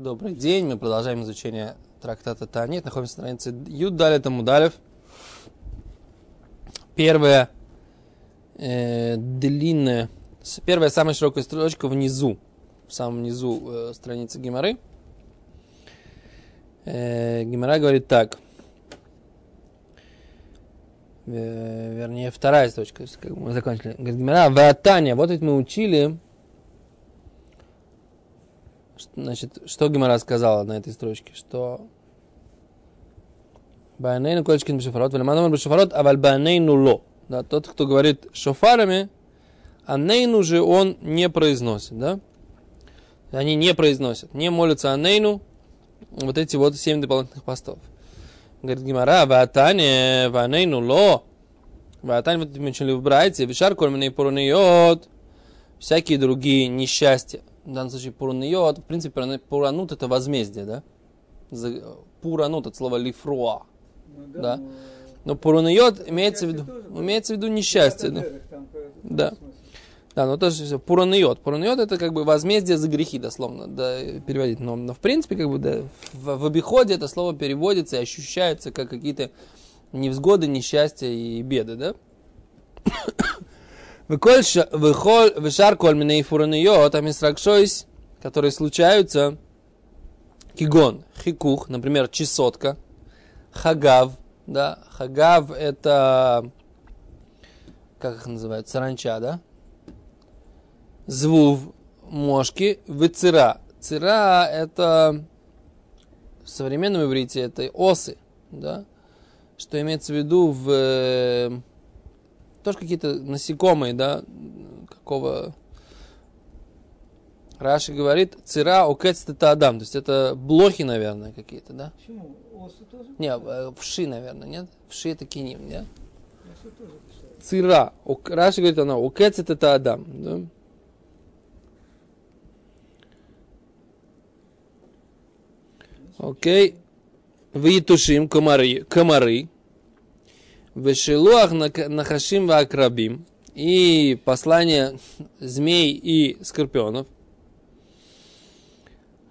Добрый день, мы продолжаем изучение трактата Танит. Находимся на странице Юд Далит Амудалев. Первая э, длинная, первая самая широкая строчка внизу, в самом низу э, страницы Гимары. Э, Гимара говорит так. Э, вернее, вторая строчка, мы закончили. Говорит Гимара, Ватания, вот ведь мы учили, Значит, что Гимара сказала на этой строчке? Что Баанейну колечкин бешофарот, валиманомар бешофарот, а вальбаанейну ло. Да, тот, кто говорит шофарами, а нейну же он не произносит, да? Они не произносят, не молятся анейну, вот эти вот семь дополнительных постов. Говорит Гимара, ватане, ванейну ло, ватане, вот мы учили в Брайте, вишар корминой поруньот, всякие другие несчастья в данном случае пурниот, в принципе, пуранут это возмездие, да? Пуранут от слова лифруа, ну, да? да? Но пураниот имеется в виду, имеется в виду несчастье, да? Да. Да, но тоже все. Пураниот. Пураниот это как бы возмездие за грехи, дословно, да, переводить. Но, но в принципе, как бы, да, в, в обиходе это слово переводится и ощущается как какие-то невзгоды, несчастья и беды, да? Вышар коль миней фураниот, а мисракшойс, которые случаются, кигон, хикух, например, чесотка, хагав, да, хагав это, как их называют, саранча, да, звув, мошки, вицера. Цира это в современном иврите это осы, да, что имеется в виду в тоже какие-то насекомые, да, какого... Раши говорит, цира окец это адам, то есть это блохи, наверное, какие-то, да? Почему? Осы тоже? Не, э, вши, наверное, нет? Вши это киним, нет? Цира. Раши говорит, она окец это адам, да? Окей. Витушим комары, комары. Вешелуах нахашим вакрабим. И послание змей и скорпионов.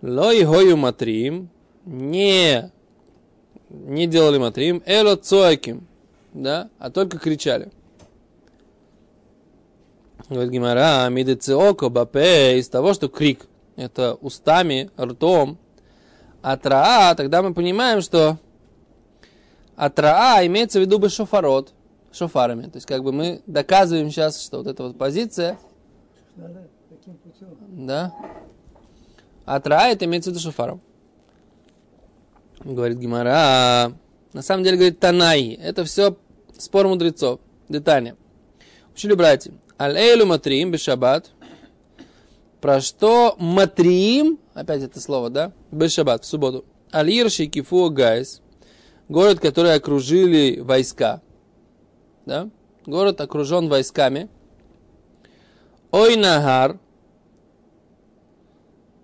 Лой хою матрим. Не, не делали матрим. Эло цоаким. Да, а только кричали. Говорит Гимара, мидецеоко бапе, из того, что крик, это устами, ртом, атраа, тогда мы понимаем, что а траа имеется в виду бы шофарот, шофарами. То есть как бы мы доказываем сейчас, что вот эта вот позиция... Да. А траа это имеется в виду шофаром. Говорит Гимара. На самом деле говорит Танай. Это все спор мудрецов. Детально. Учили братья. Матрим бешабат. Про что матрим, опять это слово, да? Бешабат, в субботу. Аль-ирши кифу гайс город, который окружили войска. Да? Город окружен войсками. Ойнагар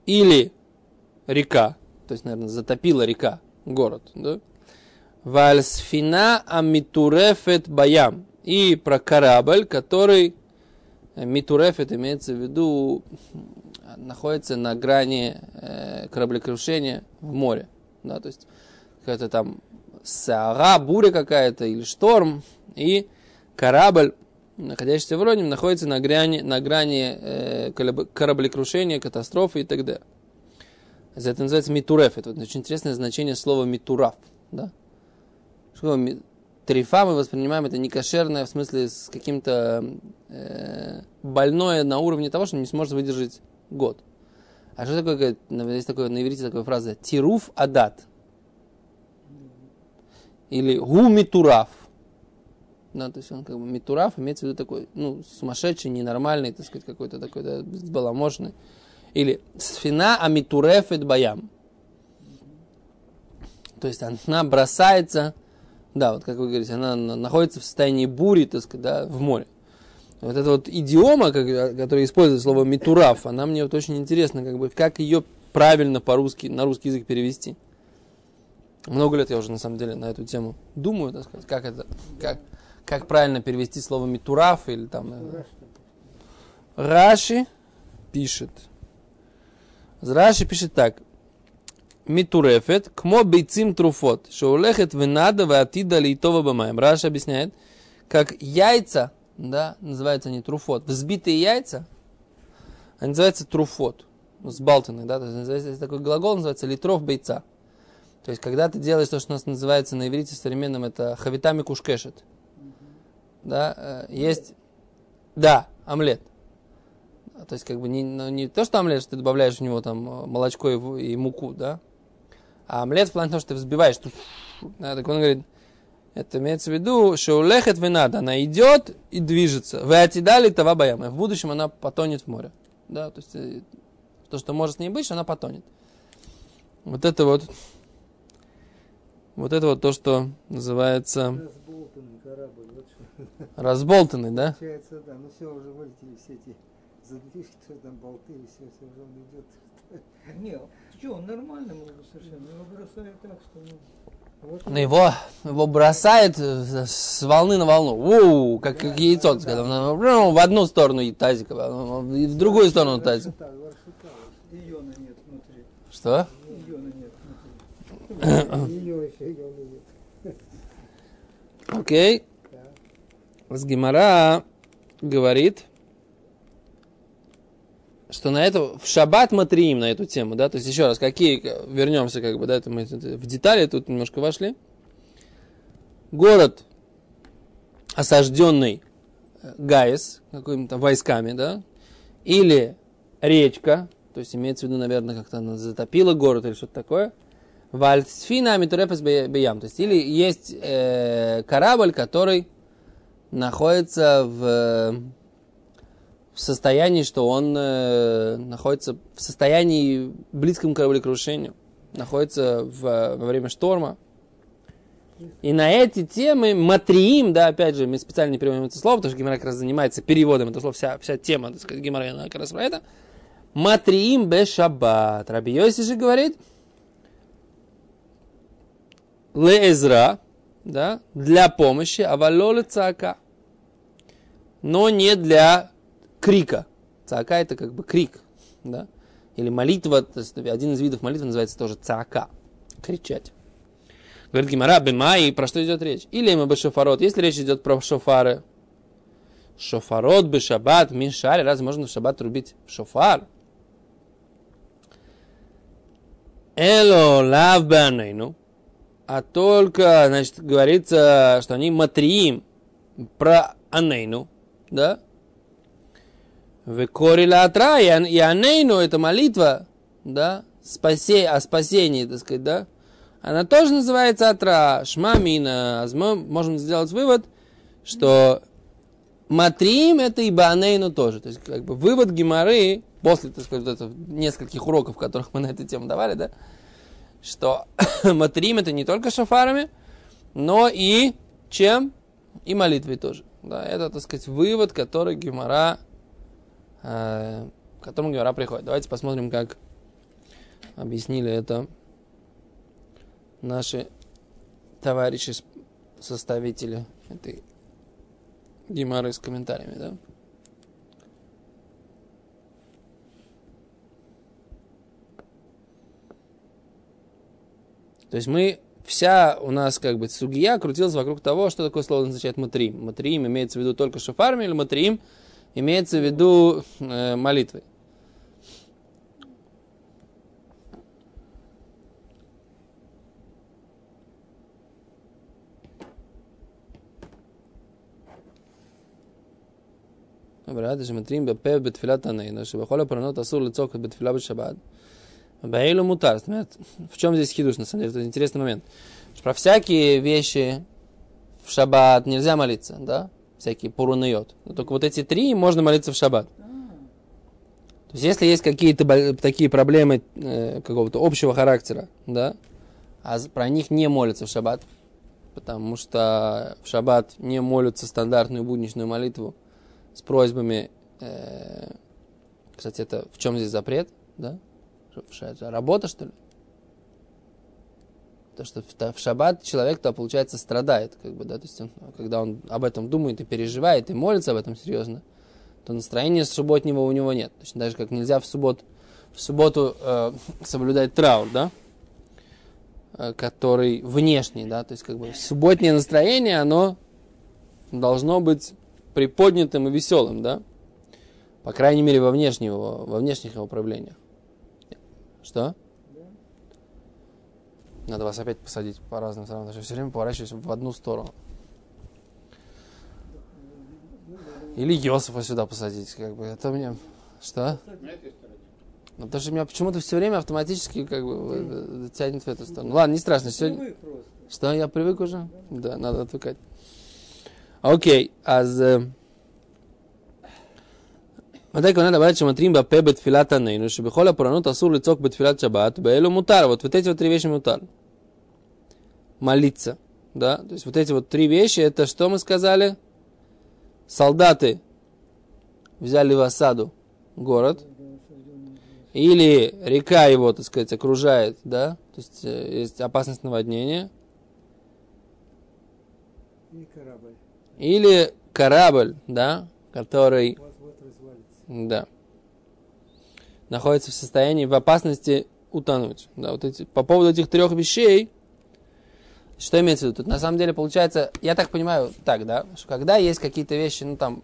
или река, то есть, наверное, затопила река город. Да? Вальсфина амитурефет баям. И про корабль, который митурефет имеется в виду находится на грани э, кораблекрушения в море. Да, то есть какая-то там сара, буря какая-то или шторм, и корабль, находящийся в Роним, находится на грани, на грани э, кораблекрушения, катастрофы и так далее. Это называется митуреф. Это очень интересное значение слова митураф. Да? Что Трифа мы воспринимаем это не кошерное, в смысле с каким-то э, больное на уровне того, что не сможет выдержать год. А что такое, есть такое на иврите такая фраза, тируф адат или гу митураф. Да, то есть он как бы митураф имеется в виду такой, ну, сумасшедший, ненормальный, так сказать, какой-то такой, да, сбаламошный. Или сфина амитурефет баям. То есть она бросается, да, вот как вы говорите, она находится в состоянии бури, так сказать, да, в море. Вот эта вот идиома, которая использует слово митураф, она мне вот очень интересна, как бы, как ее правильно по-русски, на русский язык перевести. Много лет я уже на самом деле на эту тему думаю, так сказать, как это, как, как правильно перевести слово митураф или там. Э, Раши пишет. Раши пишет так. митурефет, кмо бейцим труфот, шоулехет венада ватида лейтова бамаем. Раша объясняет, как яйца, да, называются они труфот, взбитые яйца, они называются труфот, сбалтанные, да, то есть такой глагол, называется литров бейца. То есть, когда ты делаешь то, что у нас называется на иврите современном, это хавитами кушкешет. Да, э, есть, да, омлет. То есть, как бы не, ну, не то, что омлет, что ты добавляешь в него там э, молочко и, и муку, да, а омлет в плане того, что ты взбиваешь. Да, так он говорит, это имеется в виду, что улехет винада, она идет и движется. Вы отидали това баяма. В будущем она потонет в море. Да, то есть, э, то, что может с ней быть, она потонет. Вот это вот, вот это вот то, что называется... Разболтанный корабль. Вот что. Разболтанный, да? Получается, да. Ну все, уже вылетели все эти задвижки, что там болты, и все, все уже он идет. Не, что, он нормально может совершенно. Его бросает так, что ну. Вот Ну, Его, его бросает э, с волны на волну. Уу, как, как яйцо, когда оно, ну, в одну сторону и тазик, а и в другую сторону тазик. Маршрута, маршрута. Иона нет внутри. Что? Иона нет внутри. Ее еще, ее нет. Окей. С Гимара говорит, что на это в шаббат матриим на эту тему, да, то есть еще раз, какие, вернемся как бы, да, это мы в детали тут немножко вошли. Город осажденный э, Гаис, какими-то войсками, да, или речка, то есть имеется в виду, наверное, как-то она затопила город или что-то такое, Вальцфина Митурефес Беям, то есть или есть э, корабль, который находится в, в состоянии, что он э, находится в состоянии близком к кораблекрушению, находится в, во время шторма. И на эти темы матриим, да, опять же, мы специально не переводим это слово, потому что Гимара как раз занимается переводом этого слова, вся, вся тема, так сказать, Гимара, она как раз про это. Матриим бе шаббат. Раби Йоси же говорит, леэзра, да, для помощи, а валоле цака. Но не для крика. Цака это как бы крик, да. Или молитва, то есть один из видов молитвы называется тоже цака, кричать. Говорит Гимара, бемай, про что идет речь? Или мы бы шофарот, если речь идет про шофары, шофарот бы шаббат, мишари, разве можно в шаббат рубить шофар? Эло лав а только, значит, говорится, что они матриим про анейну, да? Векорила атра, и ан- и анейну, это молитва, да, спасе, о спасении, так сказать, да? Она тоже называется атра, шмамина. Мы можем сделать вывод, что матрим это и банейну тоже. То есть, как бы вывод геморы, после, так сказать, вот нескольких уроков, которых мы на эту тему давали, да, что матрим это не только шафарами, но и чем? И молитвой тоже. Да, это, так сказать, вывод, который Гемора, э, к которому Гемора приходит. Давайте посмотрим, как объяснили это наши товарищи, составители этой Геморы с комментариями, да? То есть мы, вся у нас как бы сугия крутилась вокруг того, что такое слово означает матрим. Матрим имеется в виду только шофарами или матрим имеется в виду э, молитвой. ברעד שמתרים בפה בתפילת עננו, שבכל הפרנות אסור לצעוק בתפילה בשבת, Баэлю мутар. В чем здесь хидуш, на самом деле? Это интересный момент. Про всякие вещи в шаббат нельзя молиться, да? Всякие пурунайот. Но только вот эти три можно молиться в шаббат. То есть, если есть какие-то такие проблемы э, какого-то общего характера, да, а про них не молятся в шаббат, потому что в шаббат не молятся стандартную будничную молитву с просьбами, э, кстати, это в чем здесь запрет, да? Это работа, что ли? То, что в, шаббат человек-то, получается, страдает, как бы, да, то есть он, когда он об этом думает и переживает, и молится об этом серьезно, то настроения субботнего у него нет. Точно так же, как нельзя в, суббот, в субботу э, соблюдать траур, да? э, который внешний, да, то есть как бы субботнее настроение, оно должно быть приподнятым и веселым, да, по крайней мере во, внешнего, во внешних его проявлениях. Что? Надо вас опять посадить по разным сторонам, потому что все время поворачиваюсь в одну сторону. Или Йосифа сюда посадить, как бы. Это мне... Что? Ну, потому что меня почему-то все время автоматически как бы э, тянет в эту сторону. Ладно, не страшно. Сегодня... Что, я привык уже? Да, надо отвыкать. Окей, אז... מתי כהונה לבית שמתרים בפה בתפילת עננו, שבכל הפורענות אסור לצעוק בתפילת שבת, באלו мутар. Вот, вот эти вот три вещи мутар. Молиться. Да? То есть вот эти вот три вещи, это что мы сказали? Солдаты взяли в осаду город, или река его, так сказать, окружает, да, то есть э, есть опасность наводнения, И корабль. или корабль, да, который, Вот-вот развалится. да, находится в состоянии, в опасности утонуть. Да, вот эти, по поводу этих трех вещей, что имеется в виду? Тут на самом деле получается, я так понимаю, так, да, что когда есть какие-то вещи, ну там,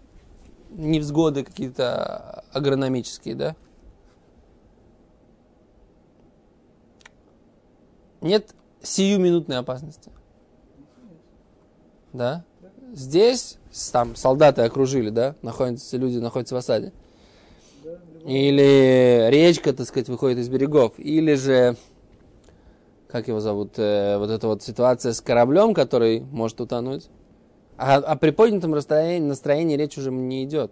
невзгоды какие-то агрономические, да, нет сиюминутной опасности. Да? Здесь там солдаты окружили, да, находятся люди, находятся в осаде. Или речка, так сказать, выходит из берегов. Или же, как его зовут, э, вот эта вот ситуация с кораблем, который может утонуть. А о приподнятом настроении, настроении речь уже не идет.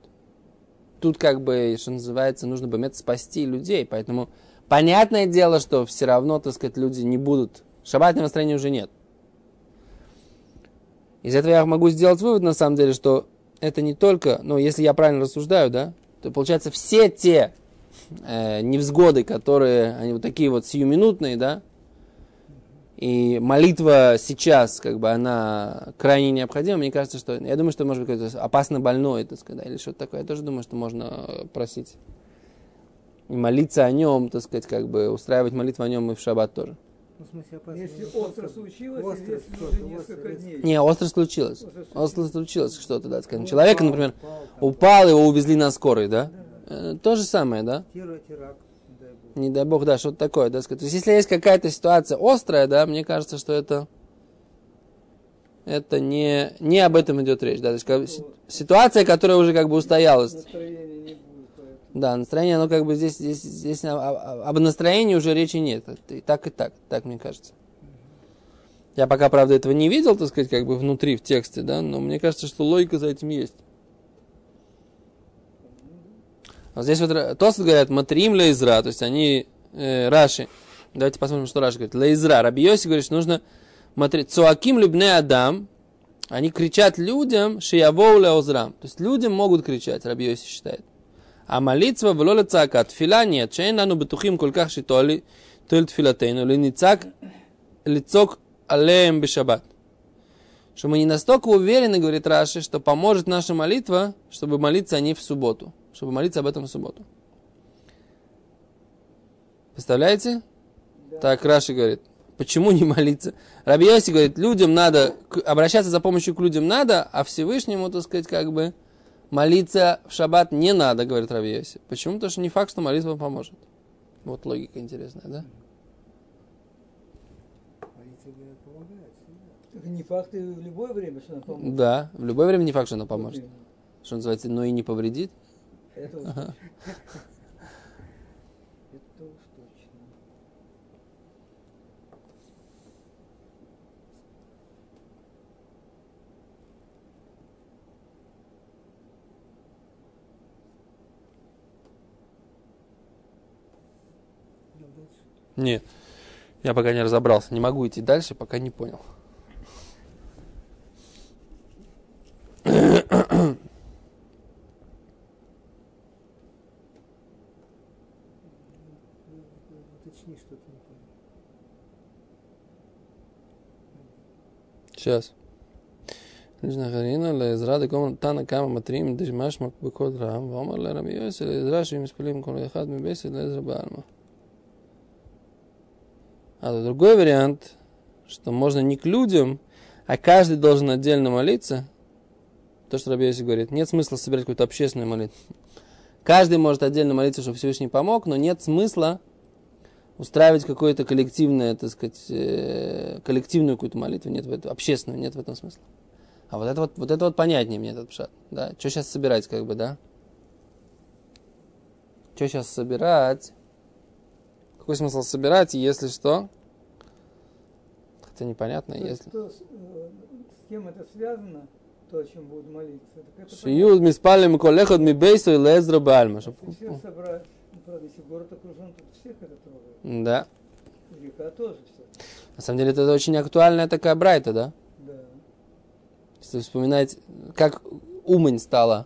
Тут как бы, что называется, нужно бы спасти людей. Поэтому понятное дело, что все равно, так сказать, люди не будут. Шабатного настроения уже нет. Из этого я могу сделать вывод, на самом деле, что это не только, ну, если я правильно рассуждаю, да, то получается все те э, невзгоды, которые, они вот такие вот сиюминутные, да, и молитва сейчас, как бы, она крайне необходима. Мне кажется, что, я думаю, что, может быть, какой-то опасно больной, так сказать, или что-то такое. Я тоже думаю, что можно э, просить. И молиться о нем, так сказать, как бы, устраивать молитву о нем и в шаббат тоже. Ну, в смысле, опасно. Если не остро случилось, остро если уже несколько дней. Не, остро случилось. Остро случилось что-то, да, скажем. Человека, например, упал, его увезли на скорой, да? Э, То же самое, да? Не дай бог. Не дай бог, да, что-то такое, да, сказать. То есть, если есть какая-то ситуация острая, да, мне кажется, что это, это не, не об этом идет речь, да, то есть, как, си- ситуация, которая уже как бы устоялась, Настроения не будет. поэтому. Да, настроение, оно как бы здесь, здесь, здесь о- о- об настроении уже речи нет, и так, и так, так мне кажется. Я пока, правда, этого не видел, так сказать, как бы внутри, в тексте, да, но мне кажется, что логика за этим есть. А здесь вот Тосфот говорят матрим лейзра, то есть они, э, Раши, давайте посмотрим, что Раши говорит. Лейзра, Раби Йоси говорит, что нужно матри... Цуаким любне адам, они кричат людям, шиявоу леозрам. То есть людям могут кричать, Раби Йоси считает. Лоле цака, тфила нет, шейн лану бетухим колках шитоли, толь тфилатейну, ли ницак лицок алеем бешабат. Что мы не настолько уверены, говорит Раши, что поможет наша молитва, чтобы молиться о ней в субботу. Чтобы молиться об этом в субботу. Представляете? Так Раши говорит. Почему не молиться? Раби говорит, людям надо, обращаться за помощью к людям надо, а Всевышнему, так сказать, как бы молиться в шаббат не надо, говорит Раби Йоси. Почему? Потому что не факт, что молитва поможет. Вот логика интересная, да? Не факт и в любое время, что она поможет. Да, в любое время не факт, что она поможет. Что называется, но и не повредит. Это уж точно. Это уж точно. Идем дальше. Нет. Я пока не разобрался. Не могу идти дальше, пока не понял. Сейчас. Лишна Харина, Лезра, Деком, Тана, Кама, Матрим, Дежмашмак, Бекот, Рам, Вомар, Лерам, Йоси, Лезра, Шим, Исполим, Кон, Яхад, Мебеси, Лезра, Бальма. А другой вариант, что можно не к людям, а каждый должен отдельно молиться, то, что Раби Йоси говорит, нет смысла собирать какую-то общественную молитву. Каждый может отдельно молиться, чтобы Всевышний помог, но нет смысла устраивать какое-то коллективное, так сказать, э, коллективную какую-то молитву, нет в этом, общественную, нет в этом смысла. А вот это вот, вот это вот понятнее мне этот пшат, да. Что сейчас собирать, как бы, да? Что сейчас собирать? Какой смысл собирать, если что? Хотя непонятно, То если... Что, с, э, с кем это связано, то, о чем будут молиться? Это Шиюд миспалим колехот ми бейсу и лезру бальма. всех собрать, ну, правда, если город окружен, то всех это трогает. Да. Река тоже все. На самом деле это очень актуальная такая брайта, да? Да. Если вспоминать, как Умань стала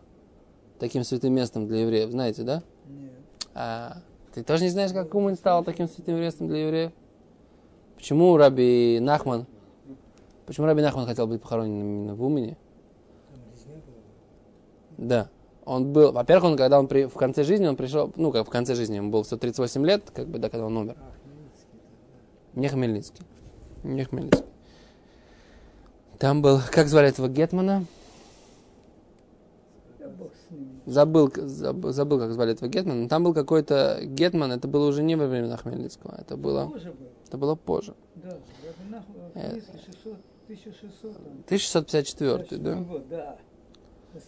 таким святым местом для евреев, знаете, да? Нет. А, ты тоже не знаешь, как Умань стала таким святым местом для евреев? Почему Раби Нахман, почему Раби Нахман хотел быть похоронен именно в Умане? Да. Он был, во-первых, он, когда он при, в конце жизни, он пришел, ну, как в конце жизни, ему было 138 лет, как бы, да, когда он умер. Не Хмельницкий. Не Хмельницкий. Там был, как звали этого Гетмана? Да бог с ними. Забыл, забыл, забыл, как звали этого Гетмана. Но там был какой-то Гетман, это было уже не во времена Хмельницкого, это было, Тоже был. это было позже. Да. Э. Хмельницкий, 600, 1600 там. 1654, да? год, да.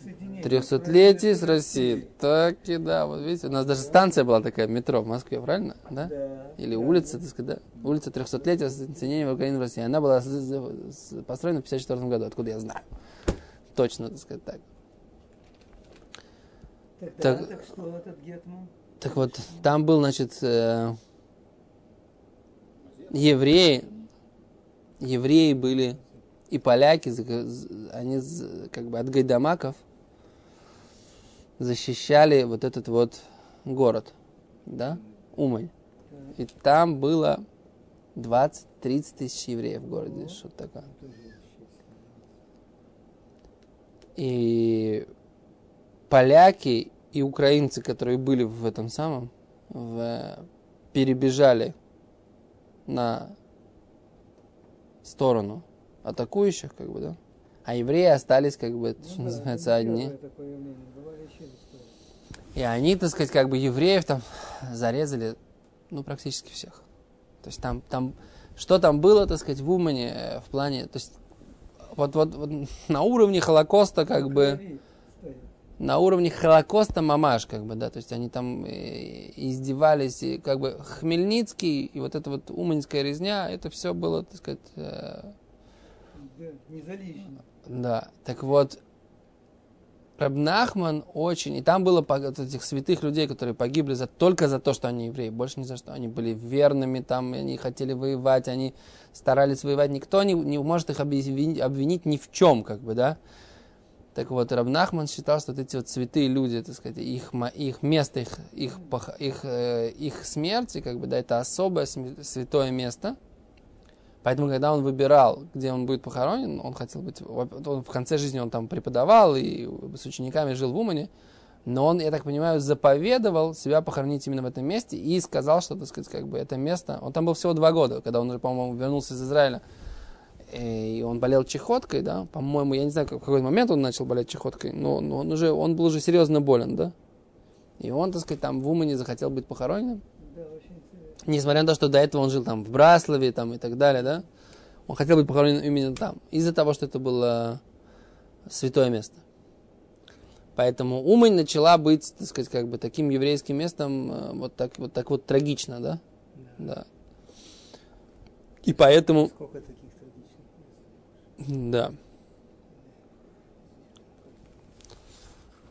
Соединение 300-летие с Россией. Так и да, вот видите, у нас даже станция была такая, метро в Москве, правильно? Да? Да. Или да. улица, так сказать, да? Улица 300-летия соединения Украины в России. Она была с- с- построена в 54 году, откуда я знаю. Точно, так сказать, так. Так, Так- да, так что этот Гетман? Так вот, там был, значит, э, евреи, евреи были и поляки, они как бы от гайдамаков защищали вот этот вот город, да, Умань. И там было 20-30 тысяч евреев в городе, что-то такое. И поляки и украинцы, которые были в этом самом, в- перебежали на сторону атакующих, как бы, да. А евреи остались, как бы, Ну что да, называется, одни. И они, так сказать, как бы евреев там зарезали, ну, практически всех. То есть там, там, что там было, так сказать, в Умане э, в плане, то есть вот, вот, вот на уровне Холокоста, как бы. На уровне Холокоста мамаш, как бы, да, то есть они там э, издевались, и как бы Хмельницкий и вот эта вот уманская резня, это все было, так сказать, э, Да, не за лишнее. да, так вот, Рабнахман очень, и там было вот этих святых людей, которые погибли за, только за то, что они евреи, больше ни за что. Они были верными, там, они хотели воевать, они старались воевать. Никто не, не может их обвинить, обвинить ни в чем, как бы, да. Так вот, Рабнахман считал, что вот эти вот святые люди, так сказать, их, их место, их, их, их, э, их смерти, как бы, да, это особое святое место. Поэтому, когда он выбирал, где он будет похоронен, он хотел быть... Он в конце жизни он там преподавал и с учениками жил в Умане. Но он, я так понимаю, заповедовал себя похоронить именно в этом месте и сказал, что, так сказать, как бы это место... Он там был всего два года, когда он уже, по-моему, вернулся из Израиля. И он болел чехоткой, да, по-моему, я не знаю, в какой момент он начал болеть чехоткой, но, но он уже, он был уже серьезно болен, да. И он, так сказать, там в Умане захотел быть похороненным. Да. Несмотря на то, что до этого он жил там в Браславе там, и так далее, да, он хотел быть похоронен именно там, из-за того, что это было святое место. Поэтому Умань начала быть, так сказать, как бы таким еврейским местом, э, вот так вот, так вот трагично, да? Да. И поэтому, Сколько таких? Да.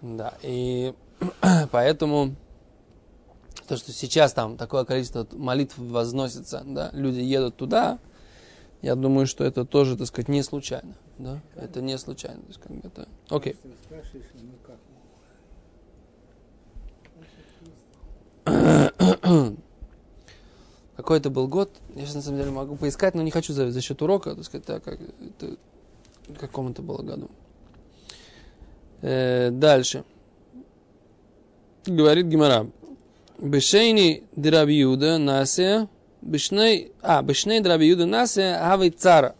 Да, и поэтому то, что сейчас там такое количество молитв возносится, да, люди едут туда, я думаю, что это тоже, так сказать, не случайно, да, это не случайно, то есть как бы это, окей. Как? Какой это был год, я сейчас на самом деле могу поискать, но не хочу за, за счет урока, так сказать, так как это, каком это было году. Э, дальше. Говорит Гимара. Бешейни дирабиуда насе Бишней, а, Бишней Раби Юда Насе, Авы Цара.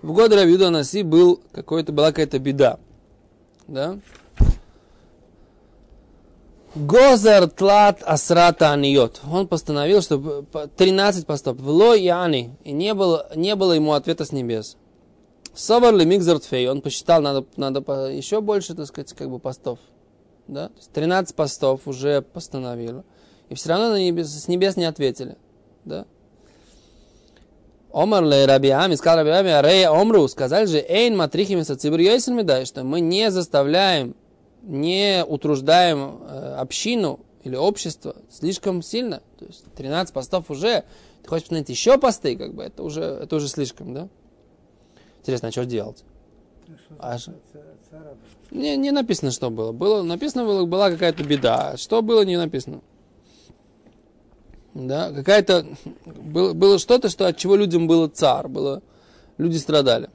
В год Раби Юда Наси был какой-то, была какая-то беда. Да? Гозар тлат асрата аниот. Он постановил, что 13 постов. Вло и ани. И не было, не было ему ответа с небес. Собор ли мигзартфей. Он посчитал, надо, надо еще больше, так сказать, как бы постов. Да? То есть 13 постов уже постановил. И все равно на небес, с небес не ответили. Да? Омар ле Раби Ами, сказал Раби Арей Омру, сказали же, Эйн матрихими сацибр дай, что мы не заставляем, не утруждаем э, общину или общество слишком сильно. То есть 13 постов уже, ты хочешь посмотреть еще посты, как бы, это уже, это уже слишком, да? Интересно, а что делать? А, не, не написано, что было. было написано, было, была какая-то беда. Что было, не написано. Да, какая-то было, было что-то, что от чего людям было цар, было, люди страдали.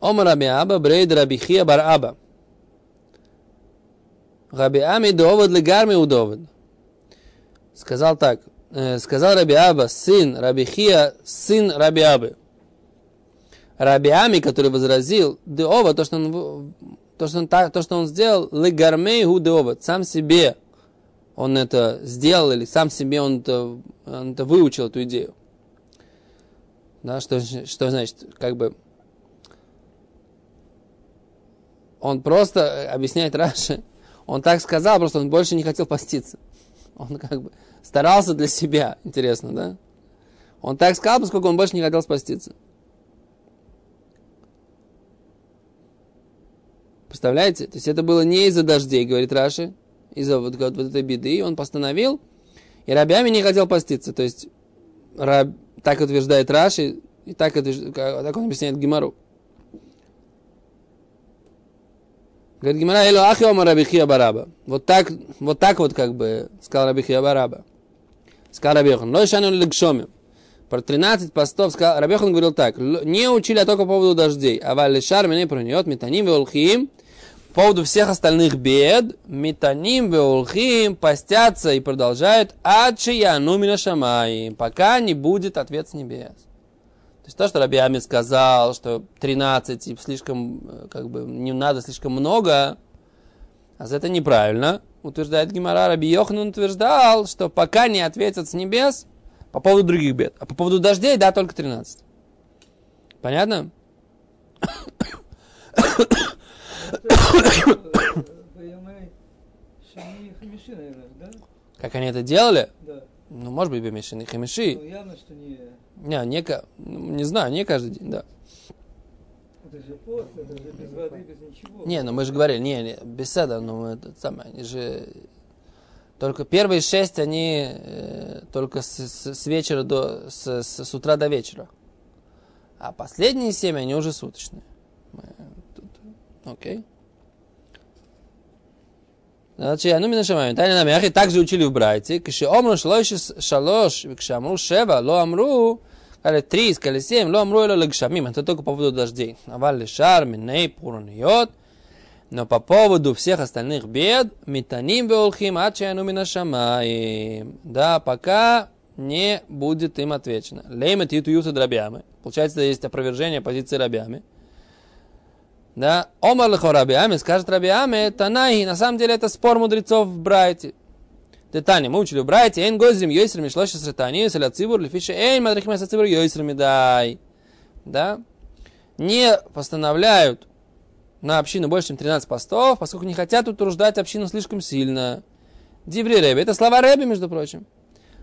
Омар Раби Аба, Брейд Раби Хия Бар Аба. Раби Ами довод легарми удовод. Сказал так, э, сказал Раби Аба, сын Раби Хия, сын Раби Абы. Раби Ами, который возразил, Деова, то, что он, то, что он, то, что он сделал, легармей гу Деова, сам себе он это сделал или сам себе он это, он это выучил, эту идею. Да, что, что значит, как бы, он просто объясняет Раши, он так сказал, просто он больше не хотел поститься. Он как бы старался для себя, интересно, да? Он так сказал, поскольку он больше не хотел спаститься. Представляете? То есть это было не из-за дождей, говорит Раши, из-за вот, вот, вот этой беды, он постановил, и рабями не хотел поститься. То есть, раб, так утверждает Раши, и так, так он объясняет Гимару. Говорит Гимара, эло ахи ома рабихия бараба. Вот так, вот так вот как бы сказал рабихия бараба. Сказал Рабиохан, лой шану легшоми. Про 13 постов сказал, Рабиохан говорил так, не учили, а только по поводу дождей. А валишар меня пронет, метаним веолхим, по поводу всех остальных бед, метаним веулхим постятся и продолжают ачияну минашамай, пока не будет ответ с небес. То есть то, что Раби Ами сказал, что 13 и слишком, э, как бы, не надо слишком много, а это неправильно, утверждает Гимара. Раби Йохан утверждал, что пока не ответят с небес по поводу других бед. А по поводу дождей, да, только 13. Понятно? Как они это делали? Да. Ну, может быть, бемешины хамиши. Ну, явно, что не... Не, не, ну, не знаю, не каждый день, да. Это же пост, это же без воды, без ничего. Не, ну мы же говорили, не, не беседа, ну это самое, они же... Только первые шесть, они э, только с, с, с вечера до, с, с, с утра до вечера. А последние семь, они уже суточные. Окей. Значит, ну мина шамаем. Тайна нами ахи также учили в Брайте. Кши омру шлоиш шалош, кши амру шева, ло амру, сказали три, сказали семь, ло амру эло легшамим. Это только по поводу дождей. Аваль лишар, миней, пураниот. Но по поводу всех остальных бед, метаним веолхим, ачаяну мина шамаем. Да, пока не будет им отвечено. Леймет иту юса дробями. Получается, есть опровержение позиции рабями. Да, Омар лихо Раби Ами, скажет Раби Ами, Танайи, на самом деле это спор мудрецов в Брайте. Детали, мы учили в Брайте, Эйн Гозим Йойсер Мишлоши Сратани, Йоселя Цибур, Лефиша Эйн Мадрихим Эса Цибур Йойсер Медай. Да, не постановляют на общину больше, чем 13 постов, поскольку не хотят утруждать общину слишком сильно. Дибри Рэби, это слова Рэби, между прочим.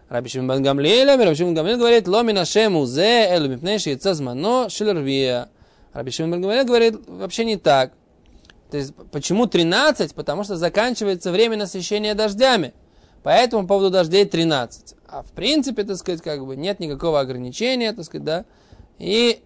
Раби Шимон Бен Гамлиэлем, Раби Шимон говорит, Ломина Шему Зе, Элу Мипнеши Яцазмано, Шилервия. Раби Шимон говорит вообще не так. То есть, почему 13? Потому что заканчивается время насыщения дождями. Поэтому по поводу дождей 13. А в принципе, так сказать, как бы нет никакого ограничения, так сказать, да. И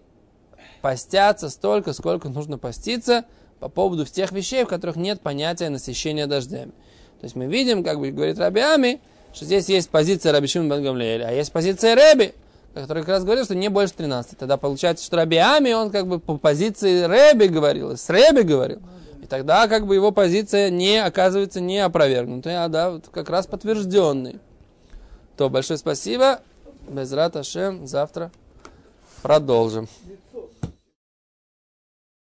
постятся столько, сколько нужно поститься по поводу тех вещей, в которых нет понятия насыщения дождями. То есть мы видим, как бы говорит Раби Ами, что здесь есть позиция Раби Шимон Бен а есть позиция Реби, который как раз говорил, что не больше 13. Тогда получается, что Раби Ами, он как бы по позиции Рэби говорил, с Рэби говорил. И тогда как бы его позиция не оказывается не опровергнутой, а да, вот как раз подтвержденной. То, большое спасибо. Без Ашем. Завтра продолжим.